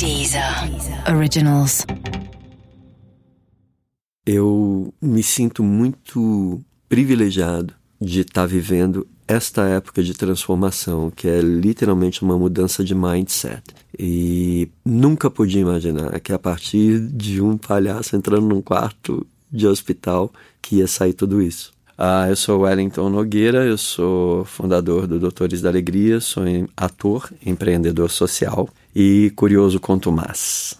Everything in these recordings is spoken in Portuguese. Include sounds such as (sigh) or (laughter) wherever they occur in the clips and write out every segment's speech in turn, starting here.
Deezer Originals. Eu me sinto muito privilegiado de estar vivendo esta época de transformação, que é literalmente uma mudança de mindset. E nunca podia imaginar que a partir de um palhaço entrando num quarto de hospital que ia sair tudo isso. Ah, eu sou Wellington Nogueira, eu sou fundador do Doutores da Alegria, sou ator, empreendedor social e curioso quanto mais.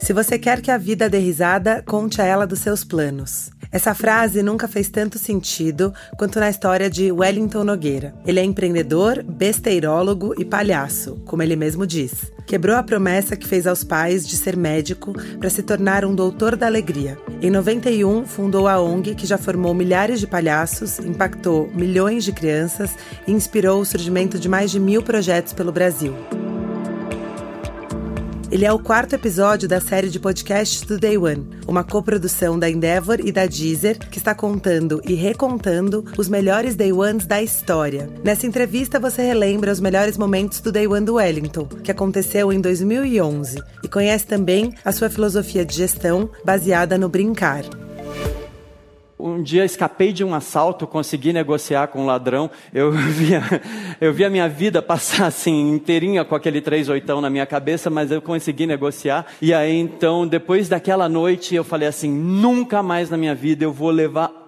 Se você quer que a vida dê risada, conte a ela dos seus planos. Essa frase nunca fez tanto sentido quanto na história de Wellington Nogueira. Ele é empreendedor, besteirólogo e palhaço, como ele mesmo diz. Quebrou a promessa que fez aos pais de ser médico para se tornar um doutor da alegria. Em 91, fundou a ONG que já formou milhares de palhaços, impactou milhões de crianças e inspirou o surgimento de mais de mil projetos pelo Brasil. Ele é o quarto episódio da série de podcasts do Day One, uma coprodução da Endeavor e da Deezer, que está contando e recontando os melhores Day Ones da história. Nessa entrevista, você relembra os melhores momentos do Day One do Wellington, que aconteceu em 2011, e conhece também a sua filosofia de gestão baseada no brincar. Um dia escapei de um assalto, consegui negociar com um ladrão. Eu (laughs) via, eu vi a minha vida passar assim inteirinha com aquele três oitão na minha cabeça, mas eu consegui negociar. E aí então, depois daquela noite, eu falei assim: nunca mais na minha vida eu vou levar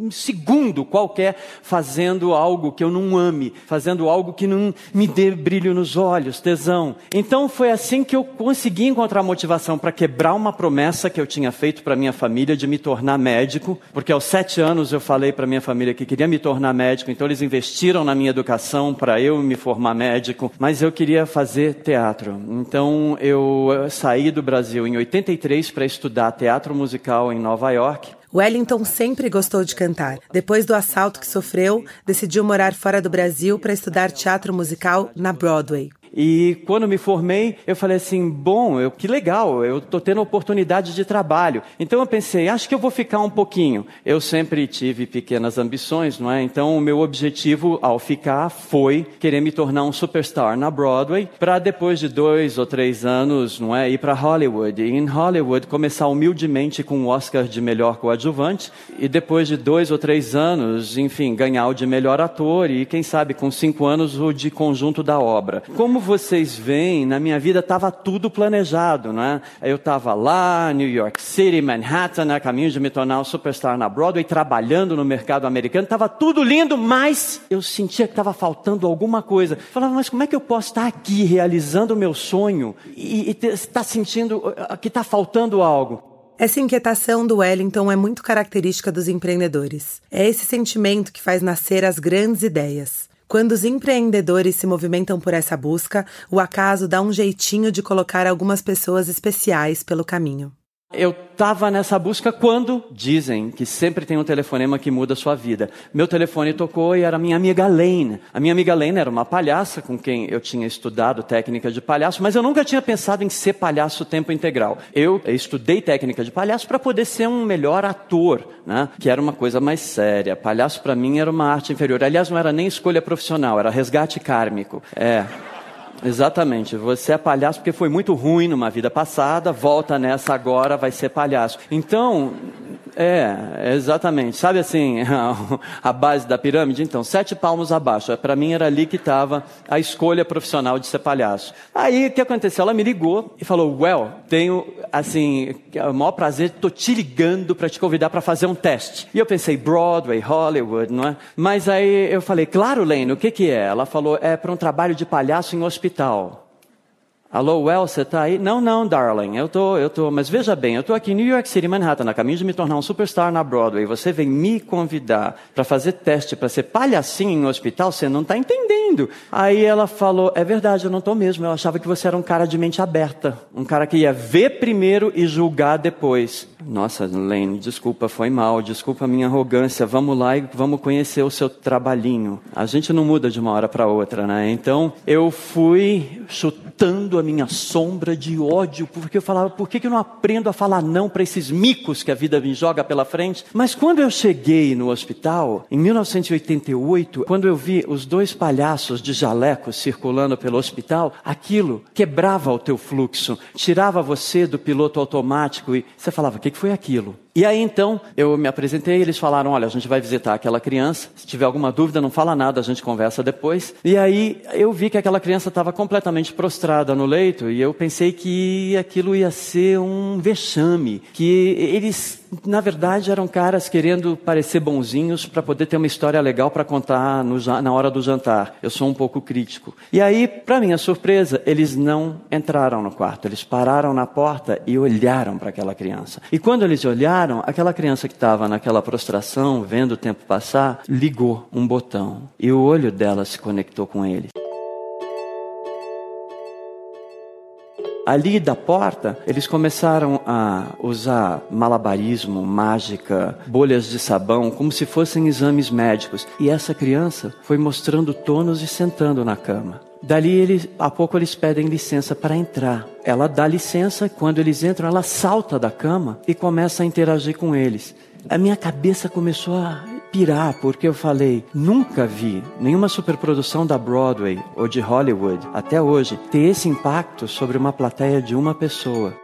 um segundo qualquer fazendo algo que eu não ame, fazendo algo que não me dê brilho nos olhos, tesão. Então foi assim que eu consegui encontrar motivação para quebrar uma promessa que eu tinha feito para minha família de me tornar médico, porque aos sete anos eu falei para minha família que queria me tornar médico, então eles investiram na minha educação para eu me formar médico, mas eu queria fazer teatro. Então eu saí do Brasil em 83 para estudar teatro musical em Nova York Wellington sempre gostou de cantar. Depois do assalto que sofreu, decidiu morar fora do Brasil para estudar teatro musical na Broadway. E quando me formei, eu falei assim: bom, eu, que legal, eu estou tendo oportunidade de trabalho. Então eu pensei, acho que eu vou ficar um pouquinho. Eu sempre tive pequenas ambições, não é? Então o meu objetivo ao ficar foi querer me tornar um superstar na Broadway, para depois de dois ou três anos, não é, ir para Hollywood. E em Hollywood começar humildemente com o Oscar de melhor coadjuvante, e depois de dois ou três anos, enfim, ganhar o de melhor ator e quem sabe com cinco anos o de conjunto da obra. Como como vocês veem, na minha vida estava tudo planejado, não é? Eu estava lá, New York City, Manhattan, a caminho de me tornar um superstar na Broadway, trabalhando no mercado americano, estava tudo lindo, mas eu sentia que estava faltando alguma coisa. Falava, mas como é que eu posso estar aqui realizando o meu sonho e estar sentindo que está faltando algo? Essa inquietação do Wellington é muito característica dos empreendedores. É esse sentimento que faz nascer as grandes ideias. Quando os empreendedores se movimentam por essa busca, o acaso dá um jeitinho de colocar algumas pessoas especiais pelo caminho. Eu estava nessa busca quando dizem que sempre tem um telefonema que muda a sua vida. Meu telefone tocou e era minha amiga Lane. A minha amiga Lane era uma palhaça com quem eu tinha estudado técnica de palhaço, mas eu nunca tinha pensado em ser palhaço tempo integral. Eu estudei técnica de palhaço para poder ser um melhor ator, né? que era uma coisa mais séria. Palhaço para mim era uma arte inferior. Aliás, não era nem escolha profissional, era resgate kármico. É. Exatamente. Você é palhaço porque foi muito ruim numa vida passada, volta nessa agora, vai ser palhaço. Então, é, exatamente. Sabe assim, (laughs) a, base da pirâmide? Então, sete palmos abaixo. Para mim era ali que estava a escolha profissional de ser palhaço. Aí, o que aconteceu? Ela me ligou e falou, well, tenho, assim, o maior prazer, estou te ligando para te convidar para fazer um teste. E eu pensei, Broadway, Hollywood, não é? Mas aí eu falei, claro, Lane, o que que é? Ela falou, é para um trabalho de palhaço em hospital. Alô, Well, você está aí? Não, não, darling, eu tô, eu tô, mas veja bem, eu tô aqui em New York City, Manhattan, a caminho de me tornar um superstar na Broadway. Você vem me convidar para fazer teste para ser palhacinho em um hospital? Você não está entendendo. Aí ela falou: É verdade, eu não estou mesmo. Eu achava que você era um cara de mente aberta, um cara que ia ver primeiro e julgar depois. Nossa, Lane, desculpa, foi mal, desculpa a minha arrogância. Vamos lá e vamos conhecer o seu trabalhinho. A gente não muda de uma hora para outra, né? Então eu fui chutando a minha sombra de ódio, porque eu falava, por que, que eu não aprendo a falar não para esses micos que a vida me joga pela frente? Mas quando eu cheguei no hospital, em 1988, quando eu vi os dois palhaços de jaleco circulando pelo hospital, aquilo quebrava o teu fluxo, tirava você do piloto automático e você falava, o que, que foi aquilo? E aí então eu me apresentei eles falaram: olha, a gente vai visitar aquela criança. Se tiver alguma dúvida, não fala nada, a gente conversa depois. E aí eu vi que aquela criança estava completamente prostrada no leito e eu pensei que aquilo ia ser um vexame, que eles na verdade eram caras querendo parecer bonzinhos para poder ter uma história legal para contar no, na hora do jantar. Eu sou um pouco crítico. E aí, para minha surpresa, eles não entraram no quarto, eles pararam na porta e olharam para aquela criança. E quando eles olharam, aquela criança que estava naquela prostração, vendo o tempo passar, ligou um botão e o olho dela se conectou com ele. Ali da porta, eles começaram a usar malabarismo, mágica, bolhas de sabão, como se fossem exames médicos. E essa criança foi mostrando tônus e sentando na cama. Dali, eles, a pouco, eles pedem licença para entrar. Ela dá licença, quando eles entram, ela salta da cama e começa a interagir com eles. A minha cabeça começou a pirar, porque eu falei, nunca vi nenhuma superprodução da Broadway ou de Hollywood, até hoje, ter esse impacto sobre uma plateia de uma pessoa.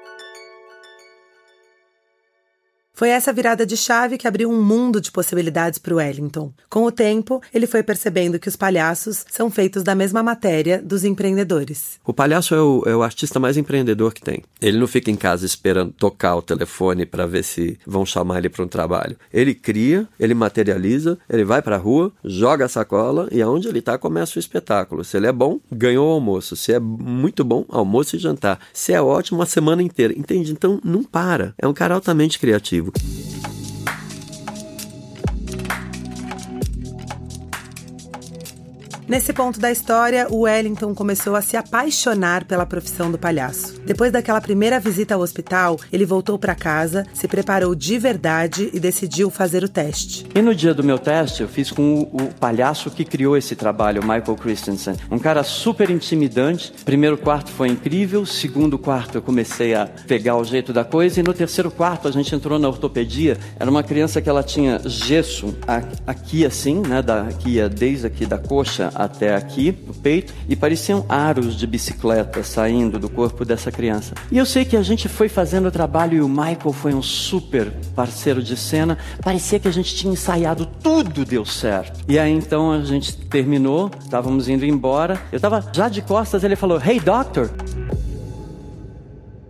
Foi essa virada de chave que abriu um mundo de possibilidades para o Wellington. Com o tempo, ele foi percebendo que os palhaços são feitos da mesma matéria dos empreendedores. O palhaço é o, é o artista mais empreendedor que tem. Ele não fica em casa esperando tocar o telefone para ver se vão chamar ele para um trabalho. Ele cria, ele materializa, ele vai para a rua, joga a sacola e aonde ele está começa o espetáculo. Se ele é bom, ganhou o almoço. Se é muito bom, almoço e jantar. Se é ótimo, a semana inteira. Entende? Então não para. É um cara altamente criativo livro. Nesse ponto da história, o Wellington começou a se apaixonar pela profissão do palhaço. Depois daquela primeira visita ao hospital, ele voltou para casa, se preparou de verdade e decidiu fazer o teste. E no dia do meu teste, eu fiz com o, o palhaço que criou esse trabalho, Michael Christensen. Um cara super intimidante. Primeiro quarto foi incrível, segundo quarto eu comecei a pegar o jeito da coisa e no terceiro quarto a gente entrou na ortopedia. Era uma criança que ela tinha gesso aqui assim, né, da, ia desde aqui da coxa até aqui, no peito, e pareciam aros de bicicleta saindo do corpo dessa criança. E eu sei que a gente foi fazendo o trabalho e o Michael foi um super parceiro de cena. Parecia que a gente tinha ensaiado, tudo deu certo. E aí então a gente terminou, estávamos indo embora. Eu estava já de costas, ele falou: Hey, doctor.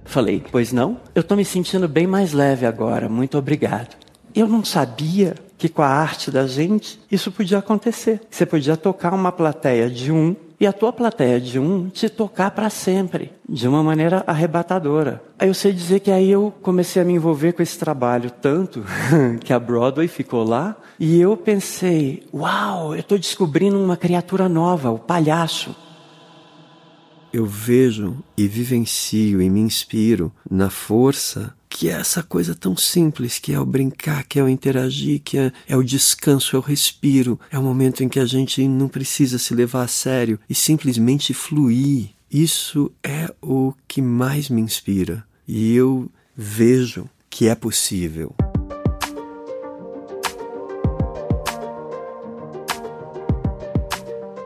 Falei: Pois não? Eu estou me sentindo bem mais leve agora, muito obrigado. Eu não sabia que com a arte da gente isso podia acontecer. Você podia tocar uma plateia de um e a tua plateia de um te tocar para sempre, de uma maneira arrebatadora. Aí eu sei dizer que aí eu comecei a me envolver com esse trabalho tanto (laughs) que a Broadway ficou lá e eu pensei, uau, eu estou descobrindo uma criatura nova, o palhaço. Eu vejo e vivencio e me inspiro na força que é essa coisa tão simples, que é o brincar, que é o interagir, que é, é, o descanso, é o respiro, é o momento em que a gente não precisa se levar a sério e simplesmente fluir. Isso é o que mais me inspira e eu vejo que é possível.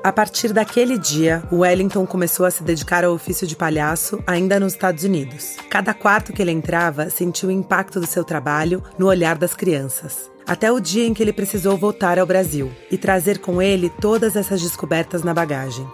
A partir daquele dia, Wellington começou a se dedicar ao ofício de palhaço ainda nos Estados Unidos. Cada quarto que ele entrava sentia o impacto do seu trabalho no olhar das crianças. Até o dia em que ele precisou voltar ao Brasil e trazer com ele todas essas descobertas na bagagem.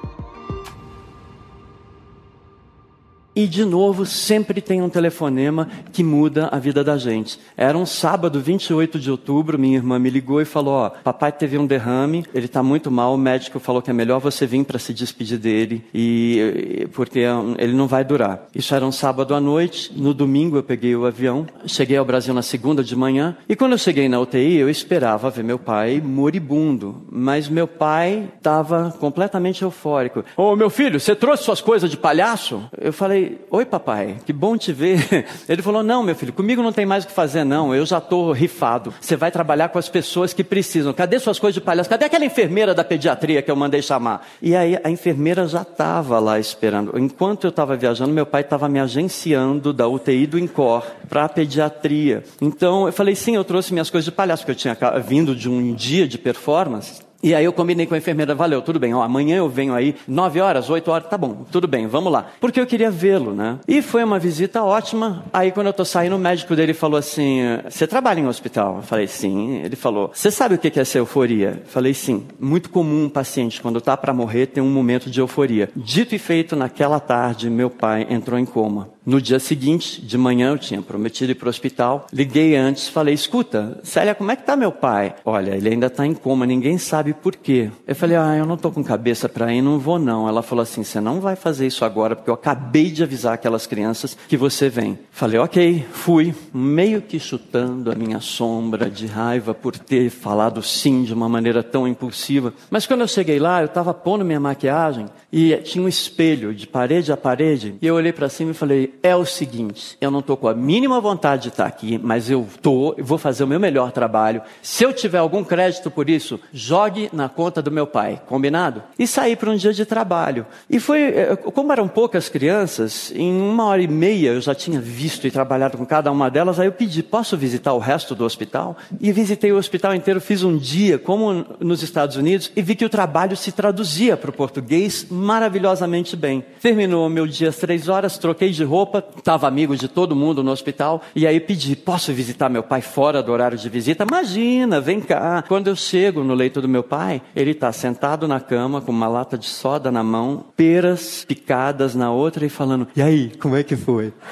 E de novo, sempre tem um telefonema que muda a vida da gente. Era um sábado, 28 de outubro, minha irmã me ligou e falou: Ó, papai teve um derrame, ele está muito mal, o médico falou que é melhor você vir para se despedir dele, e porque ele não vai durar. Isso era um sábado à noite, no domingo eu peguei o avião, cheguei ao Brasil na segunda de manhã, e quando eu cheguei na UTI, eu esperava ver meu pai moribundo, mas meu pai estava completamente eufórico. Ô, oh, meu filho, você trouxe suas coisas de palhaço? Eu falei, Oi, papai, que bom te ver. (laughs) Ele falou: Não, meu filho, comigo não tem mais o que fazer, não. Eu já estou rifado. Você vai trabalhar com as pessoas que precisam. Cadê suas coisas de palhaço? Cadê aquela enfermeira da pediatria que eu mandei chamar? E aí a enfermeira já estava lá esperando. Enquanto eu estava viajando, meu pai estava me agenciando da UTI do INCOR para a pediatria. Então eu falei: Sim, eu trouxe minhas coisas de palhaço, porque eu tinha vindo de um dia de performance. E aí eu combinei com a enfermeira, valeu, tudo bem, ó, amanhã eu venho aí, nove horas, oito horas, tá bom, tudo bem, vamos lá. Porque eu queria vê-lo, né? E foi uma visita ótima. Aí quando eu tô saindo, o médico dele falou assim, você trabalha em hospital? Eu falei, sim. Ele falou, você sabe o que é essa euforia? Eu falei, sim. Muito comum um paciente, quando tá para morrer, tem um momento de euforia. Dito e feito, naquela tarde, meu pai entrou em coma. No dia seguinte, de manhã, eu tinha prometido ir para o hospital. Liguei antes, falei: escuta, Célia, como é que tá meu pai? Olha, ele ainda está em coma, ninguém sabe por quê. Eu falei: ah, eu não estou com cabeça para ir, não vou não. Ela falou assim: você não vai fazer isso agora, porque eu acabei de avisar aquelas crianças que você vem. Falei: ok, fui, meio que chutando a minha sombra de raiva por ter falado sim de uma maneira tão impulsiva. Mas quando eu cheguei lá, eu estava pondo minha maquiagem e tinha um espelho de parede a parede, e eu olhei para cima e falei: é o seguinte: eu não estou com a mínima vontade de estar aqui, mas eu estou, vou fazer o meu melhor trabalho. Se eu tiver algum crédito por isso, jogue na conta do meu pai, combinado? E saí para um dia de trabalho. E foi, eh, como eram poucas crianças, em uma hora e meia eu já tinha visto e trabalhado com cada uma delas, aí eu pedi, posso visitar o resto do hospital? E visitei o hospital inteiro, fiz um dia, como nos Estados Unidos, e vi que o trabalho se traduzia para o português maravilhosamente bem. Terminou meu dia às três horas, troquei de roupa, roupa, estava amigo de todo mundo no hospital, e aí pedi, posso visitar meu pai fora do horário de visita? Imagina, vem cá. Quando eu chego no leito do meu pai, ele está sentado na cama com uma lata de soda na mão, peras picadas na outra e falando, e aí, como é que foi? (laughs)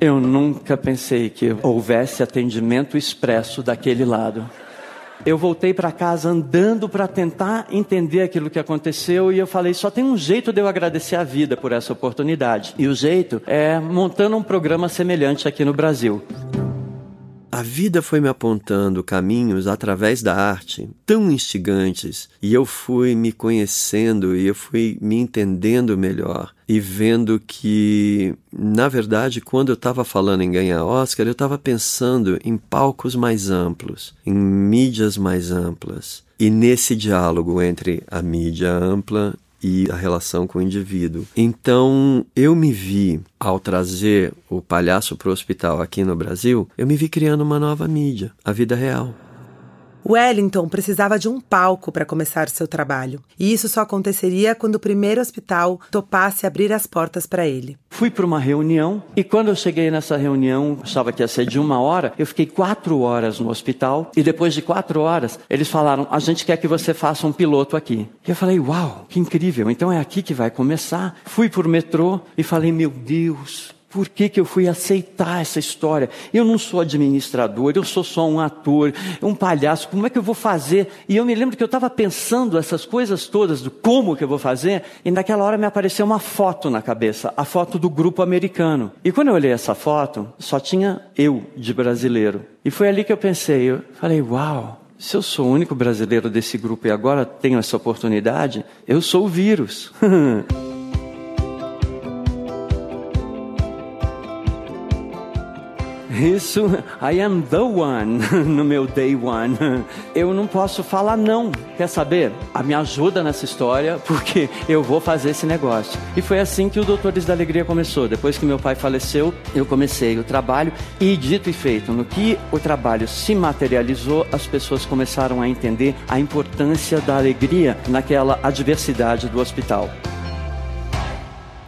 Eu nunca pensei que houvesse atendimento expresso daquele lado eu voltei para casa andando para tentar entender aquilo que aconteceu e eu falei: só tem um jeito de eu agradecer a vida por essa oportunidade. E o jeito é montando um programa semelhante aqui no Brasil. A vida foi me apontando caminhos através da arte tão instigantes e eu fui me conhecendo e eu fui me entendendo melhor e vendo que, na verdade, quando eu estava falando em ganhar Oscar, eu estava pensando em palcos mais amplos, em mídias mais amplas. E nesse diálogo entre a mídia ampla e a relação com o indivíduo. Então, eu me vi, ao trazer o palhaço para o hospital aqui no Brasil, eu me vi criando uma nova mídia, a vida real. Wellington precisava de um palco para começar seu trabalho, e isso só aconteceria quando o primeiro hospital topasse abrir as portas para ele. Fui para uma reunião e quando eu cheguei nessa reunião, achava que ia ser de uma hora, eu fiquei quatro horas no hospital e depois de quatro horas eles falaram: a gente quer que você faça um piloto aqui. E eu falei: uau, que incrível! Então é aqui que vai começar. Fui para o metrô e falei: meu Deus, por que, que eu fui aceitar essa história? Eu não sou administrador, eu sou só um ator, um palhaço, como é que eu vou fazer? E eu me lembro que eu estava pensando essas coisas todas, do como que eu vou fazer, e naquela hora me apareceu uma foto na cabeça, a foto do grupo americano. E quando eu olhei essa foto, só tinha eu de brasileiro. E foi ali que eu pensei, eu falei, uau, se eu sou o único brasileiro desse grupo e agora tenho essa oportunidade, eu sou o vírus. (laughs) Isso, I am the one (laughs) no meu day one. Eu não posso falar não. Quer saber? A me ajuda nessa história porque eu vou fazer esse negócio. E foi assim que o Doutores da Alegria começou. Depois que meu pai faleceu, eu comecei o trabalho e dito e feito, no que o trabalho se materializou, as pessoas começaram a entender a importância da alegria naquela adversidade do hospital.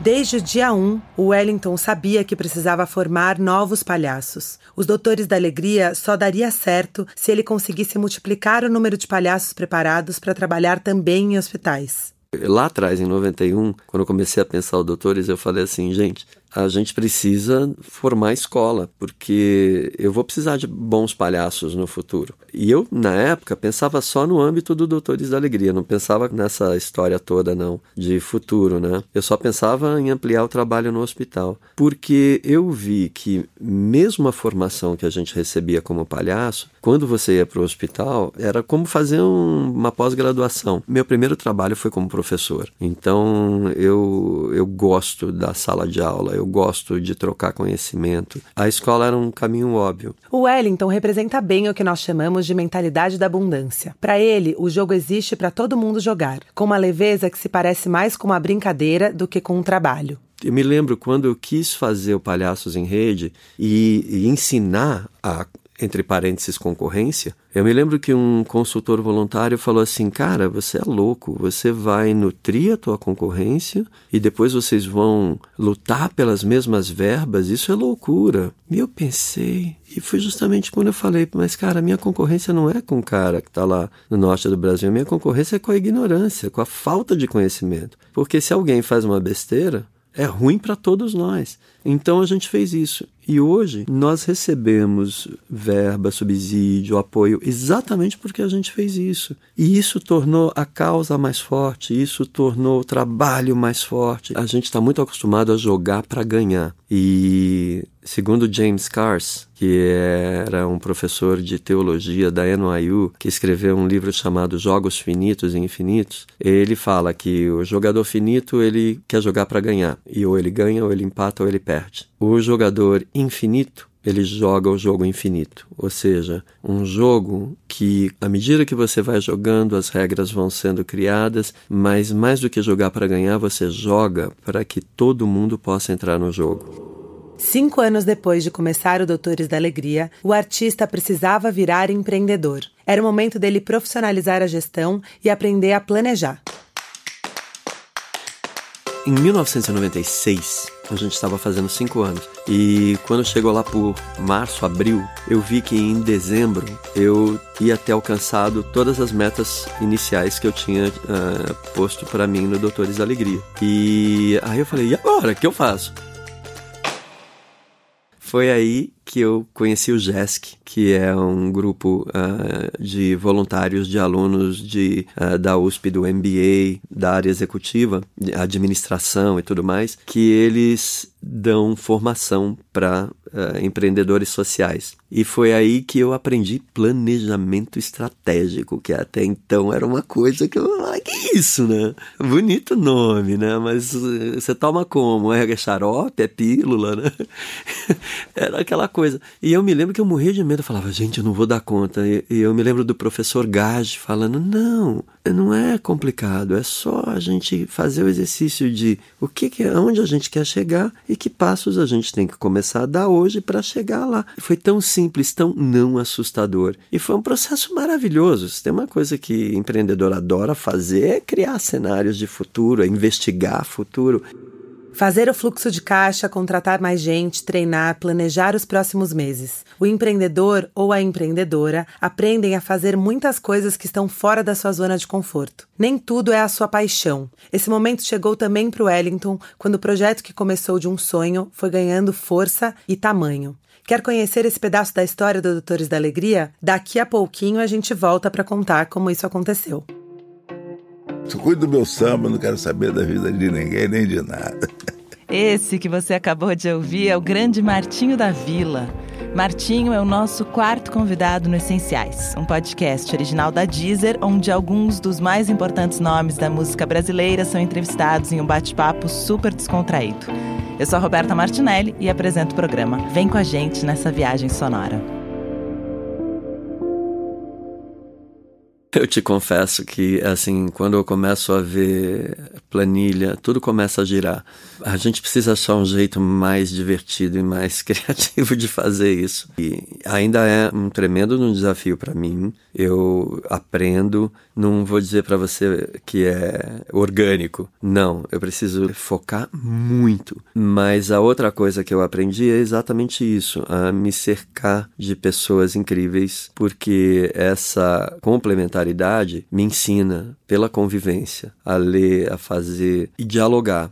Desde o dia 1, o Wellington sabia que precisava formar novos palhaços. Os Doutores da Alegria só daria certo se ele conseguisse multiplicar o número de palhaços preparados para trabalhar também em hospitais. Lá atrás, em 91, quando eu comecei a pensar o Doutores, eu falei assim, gente, a gente precisa formar escola, porque eu vou precisar de bons palhaços no futuro. E eu, na época, pensava só no âmbito do Doutores da Alegria, não pensava nessa história toda, não, de futuro, né? Eu só pensava em ampliar o trabalho no hospital, porque eu vi que, mesmo a formação que a gente recebia como palhaço, quando você ia para o hospital, era como fazer um, uma pós-graduação. Meu primeiro trabalho foi como professor. Então, eu, eu gosto da sala de aula, eu gosto de trocar conhecimento. A escola era um caminho óbvio. O Wellington representa bem o que nós chamamos de mentalidade da abundância. Para ele, o jogo existe para todo mundo jogar, com uma leveza que se parece mais com uma brincadeira do que com um trabalho. Eu me lembro quando eu quis fazer o Palhaços em Rede e, e ensinar a entre parênteses, concorrência, eu me lembro que um consultor voluntário falou assim: Cara, você é louco, você vai nutrir a tua concorrência e depois vocês vão lutar pelas mesmas verbas, isso é loucura. E eu pensei, e foi justamente quando eu falei: Mas, cara, minha concorrência não é com o cara que está lá no norte do Brasil, a minha concorrência é com a ignorância, com a falta de conhecimento. Porque se alguém faz uma besteira, é ruim para todos nós. Então a gente fez isso. E hoje nós recebemos verba, subsídio, apoio exatamente porque a gente fez isso. E isso tornou a causa mais forte, isso tornou o trabalho mais forte. A gente está muito acostumado a jogar para ganhar. E segundo James Cars, que era um professor de teologia da NYU, que escreveu um livro chamado Jogos Finitos e Infinitos, ele fala que o jogador finito ele quer jogar para ganhar. E ou ele ganha, ou ele empata, ou ele perde perde. O jogador infinito ele joga o jogo infinito, ou seja, um jogo que, à medida que você vai jogando, as regras vão sendo criadas, mas mais do que jogar para ganhar, você joga para que todo mundo possa entrar no jogo. Cinco anos depois de começar o Doutores da Alegria, o artista precisava virar empreendedor. Era o momento dele profissionalizar a gestão e aprender a planejar. Em 1996, a gente estava fazendo cinco anos. E quando chegou lá por março, abril, eu vi que em dezembro eu ia ter alcançado todas as metas iniciais que eu tinha uh, posto para mim no Doutores da Alegria. E aí eu falei, e agora? O que eu faço? Foi aí que eu conheci o GESC, que é um grupo uh, de voluntários, de alunos de, uh, da USP, do MBA, da área executiva, administração e tudo mais, que eles dão formação para uh, empreendedores sociais. E foi aí que eu aprendi planejamento estratégico, que até então era uma coisa que eu. Ah, que isso, né? Bonito nome, né? Mas você toma como? É xarope? É pílula, né? (laughs) era aquela coisa. E eu me lembro que eu morria de medo, eu falava, gente, eu não vou dar conta. E, e eu me lembro do professor Gage falando, não, não é complicado, é só a gente fazer o exercício de o que, que onde a gente quer chegar e que passos a gente tem que começar a dar hoje para chegar lá. Foi tão simples, tão não assustador. E foi um processo maravilhoso. Se tem uma coisa que empreendedor adora fazer é criar cenários de futuro, é investigar futuro. Fazer o fluxo de caixa, contratar mais gente, treinar, planejar os próximos meses. O empreendedor ou a empreendedora aprendem a fazer muitas coisas que estão fora da sua zona de conforto. Nem tudo é a sua paixão. Esse momento chegou também para o Wellington, quando o projeto que começou de um sonho foi ganhando força e tamanho. Quer conhecer esse pedaço da história do Doutores da Alegria? Daqui a pouquinho a gente volta para contar como isso aconteceu. Só cuido do meu samba, não quero saber da vida de ninguém nem de nada. Esse que você acabou de ouvir é o grande Martinho da Vila. Martinho é o nosso quarto convidado no Essenciais, um podcast original da Deezer, onde alguns dos mais importantes nomes da música brasileira são entrevistados em um bate-papo super descontraído. Eu sou a Roberta Martinelli e apresento o programa. Vem com a gente nessa viagem sonora. Eu te confesso que, assim, quando eu começo a ver planilha, tudo começa a girar. A gente precisa achar um jeito mais divertido e mais (laughs) criativo de fazer isso. E ainda é um tremendo desafio para mim. Eu aprendo, não vou dizer para você que é orgânico. Não, eu preciso focar muito. Mas a outra coisa que eu aprendi é exatamente isso, a me cercar de pessoas incríveis, porque essa complementaridade me ensina, pela convivência, a ler, a fazer e dialogar.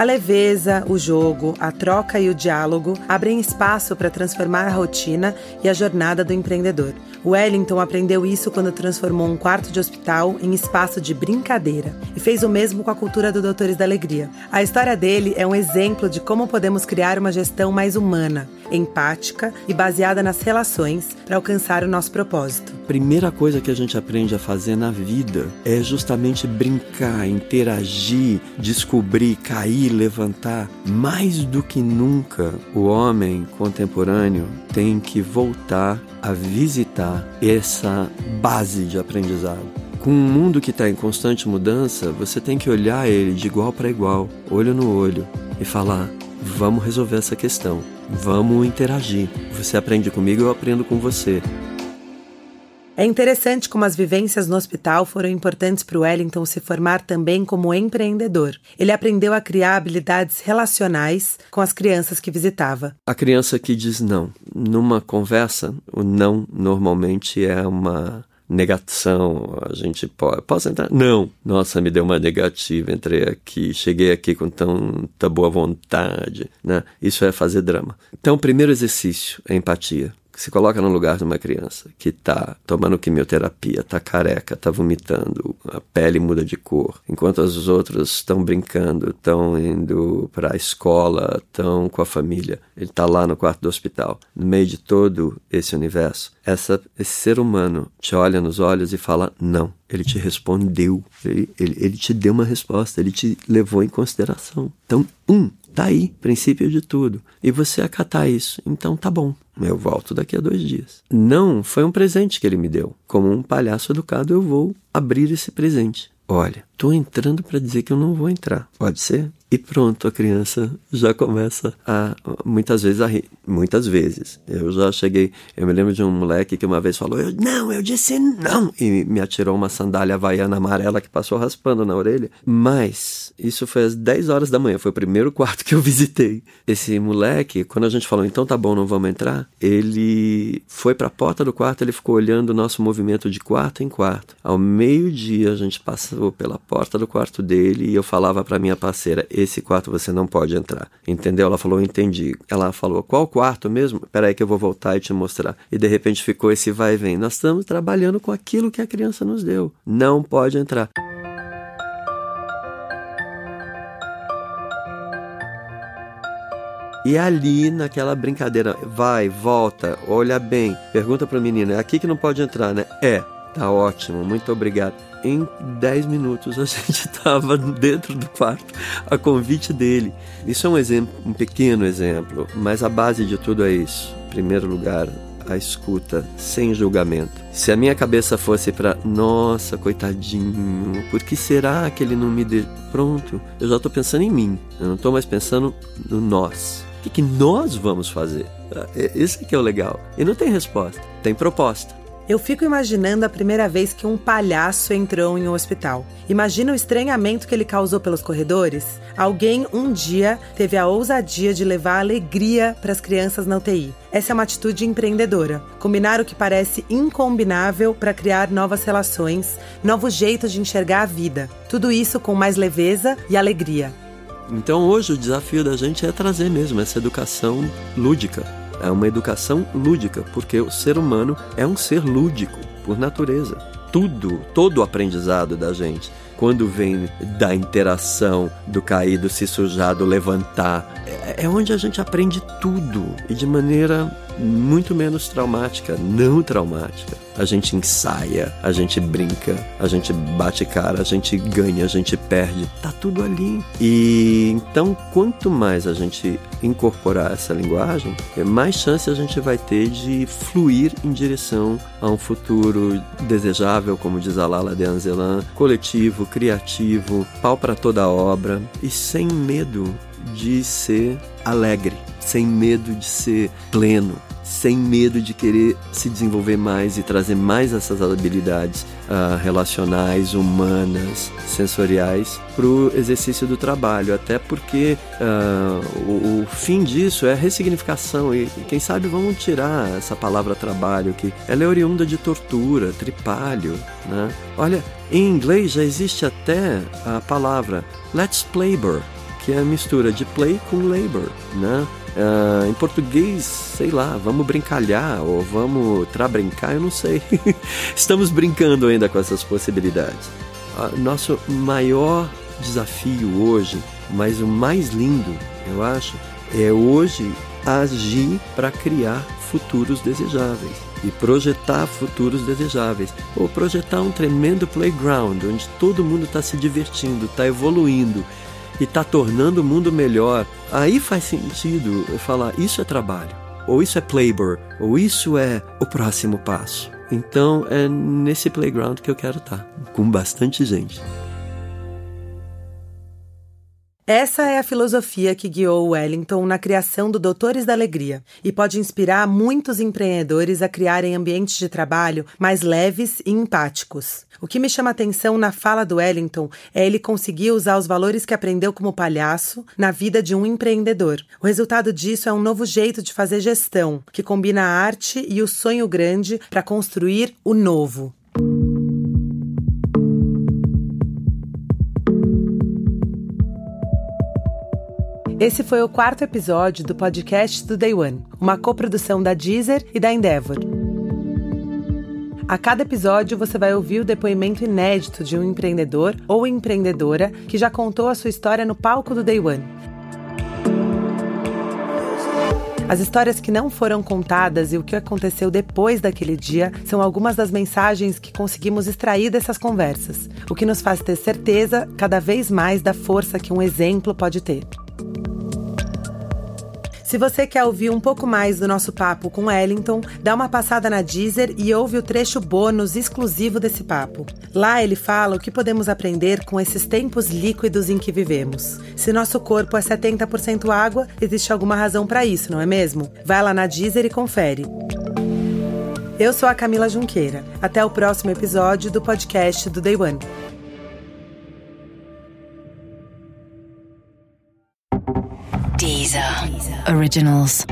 A leveza, o jogo, a troca e o diálogo abrem espaço para transformar a rotina e a jornada do empreendedor. Wellington aprendeu isso quando transformou um quarto de hospital em espaço de brincadeira e fez o mesmo com a cultura do Doutores da Alegria. A história dele é um exemplo de como podemos criar uma gestão mais humana, empática e baseada nas relações para alcançar o nosso propósito. Primeira coisa que a gente aprende a fazer na vida é justamente brincar, interagir, descobrir, cair, levantar. Mais do que nunca, o homem contemporâneo tem que voltar a visitar essa base de aprendizado. Com um mundo que está em constante mudança, você tem que olhar ele de igual para igual, olho no olho, e falar: vamos resolver essa questão, vamos interagir. Você aprende comigo, eu aprendo com você. É interessante como as vivências no hospital foram importantes para o Wellington se formar também como empreendedor. Ele aprendeu a criar habilidades relacionais com as crianças que visitava. A criança que diz não. Numa conversa, o não normalmente é uma negação, a gente pode, posso entrar? Não. Nossa, me deu uma negativa, entrei aqui, cheguei aqui com tanta boa vontade, né? Isso é fazer drama. Então, o primeiro exercício é empatia se coloca no lugar de uma criança que está tomando quimioterapia, está careca, está vomitando, a pele muda de cor, enquanto os outros estão brincando, estão indo para a escola, estão com a família. Ele está lá no quarto do hospital, no meio de todo esse universo. Essa, esse ser humano te olha nos olhos e fala não. Ele te respondeu, ele, ele, ele te deu uma resposta, ele te levou em consideração. Então, um, Tá aí, princípio de tudo. E você acatar isso, então tá bom. Eu volto daqui a dois dias. Não, foi um presente que ele me deu. Como um palhaço educado, eu vou abrir esse presente. Olha, tô entrando para dizer que eu não vou entrar. Pode ser? E pronto, a criança já começa a muitas vezes a rir, muitas vezes. Eu já cheguei, eu me lembro de um moleque que uma vez falou: eu, "Não, eu disse não" e me atirou uma sandália havaiana amarela que passou raspando na orelha. Mas isso foi às 10 horas da manhã, foi o primeiro (laughs) quarto que eu visitei. Esse moleque, quando a gente falou: "Então tá bom, não vamos entrar", ele foi para a porta do quarto, ele ficou olhando o nosso movimento de quarto em quarto. Ao meio-dia a gente passou pela porta do quarto dele e eu falava para minha parceira: esse quarto você não pode entrar. Entendeu? Ela falou, entendi. Ela falou, qual quarto mesmo? Peraí que eu vou voltar e te mostrar. E de repente ficou esse vai e vem. Nós estamos trabalhando com aquilo que a criança nos deu. Não pode entrar. E ali, naquela brincadeira, vai, volta, olha bem, pergunta para o menino, é aqui que não pode entrar, né? É, tá ótimo, muito obrigado em 10 minutos a (laughs) gente estava dentro do quarto a convite dele. Isso é um exemplo, um pequeno exemplo, mas a base de tudo é isso. Em primeiro lugar, a escuta sem julgamento. Se a minha cabeça fosse para, nossa, coitadinho, por que será que ele não me deu? Pronto, eu já estou pensando em mim, eu não estou mais pensando no nós. O que, que nós vamos fazer? É, esse que é o legal. E não tem resposta, tem proposta. Eu fico imaginando a primeira vez que um palhaço entrou em um hospital. Imagina o estranhamento que ele causou pelos corredores. Alguém um dia teve a ousadia de levar alegria para as crianças na UTI. Essa é uma atitude empreendedora. Combinar o que parece incombinável para criar novas relações, novos jeitos de enxergar a vida. Tudo isso com mais leveza e alegria. Então hoje o desafio da gente é trazer mesmo essa educação lúdica é uma educação lúdica, porque o ser humano é um ser lúdico por natureza. Tudo, todo o aprendizado da gente, quando vem da interação, do cair, do se sujar, do levantar, é, é onde a gente aprende tudo e de maneira muito menos traumática, não traumática. A gente ensaia, a gente brinca, a gente bate cara, a gente ganha, a gente perde, tá tudo ali. E então, quanto mais a gente incorporar essa linguagem, mais chance a gente vai ter de fluir em direção a um futuro desejável, como diz a Lala de Anzelan, coletivo, criativo, pau para toda obra e sem medo de ser alegre, sem medo de ser pleno, sem medo de querer se desenvolver mais e trazer mais essas habilidades uh, relacionais, humanas, sensoriais para o exercício do trabalho. Até porque uh, o, o, fim disso é ressignificação e, quem sabe vamos tirar essa palavra trabalho que ela é oriunda de tortura, tripalho, né? Olha, em inglês já existe até a palavra let's labor que é a mistura de play com labor, né? Uh, em português, sei lá, vamos brincalhar ou vamos trabrincar, eu não sei. (laughs) Estamos brincando ainda com essas possibilidades. Uh, nosso maior desafio hoje, mas o mais lindo, eu acho, é hoje agir para criar futuros desejáveis e projetar futuros desejáveis. Ou projetar um tremendo playground onde todo mundo está se divertindo, está evoluindo e está tornando o mundo melhor. Aí faz sentido falar isso é trabalho, ou isso é playboy, ou isso é o próximo passo. Então é nesse playground que eu quero estar, tá, com bastante gente. Essa é a filosofia que guiou Wellington na criação do Doutores da Alegria e pode inspirar muitos empreendedores a criarem ambientes de trabalho mais leves e empáticos. O que me chama atenção na fala do Wellington é ele conseguir usar os valores que aprendeu como palhaço na vida de um empreendedor. O resultado disso é um novo jeito de fazer gestão, que combina a arte e o sonho grande para construir o novo. Esse foi o quarto episódio do podcast do Day One, uma coprodução da Deezer e da Endeavor. A cada episódio você vai ouvir o depoimento inédito de um empreendedor ou empreendedora que já contou a sua história no palco do Day One. As histórias que não foram contadas e o que aconteceu depois daquele dia são algumas das mensagens que conseguimos extrair dessas conversas, o que nos faz ter certeza cada vez mais da força que um exemplo pode ter. Se você quer ouvir um pouco mais do nosso papo com Wellington, dá uma passada na Deezer e ouve o trecho bônus exclusivo desse papo. Lá ele fala o que podemos aprender com esses tempos líquidos em que vivemos. Se nosso corpo é 70% água, existe alguma razão para isso, não é mesmo? Vai lá na Deezer e confere. Eu sou a Camila Junqueira. Até o próximo episódio do podcast do Day One. Deezer. Originals.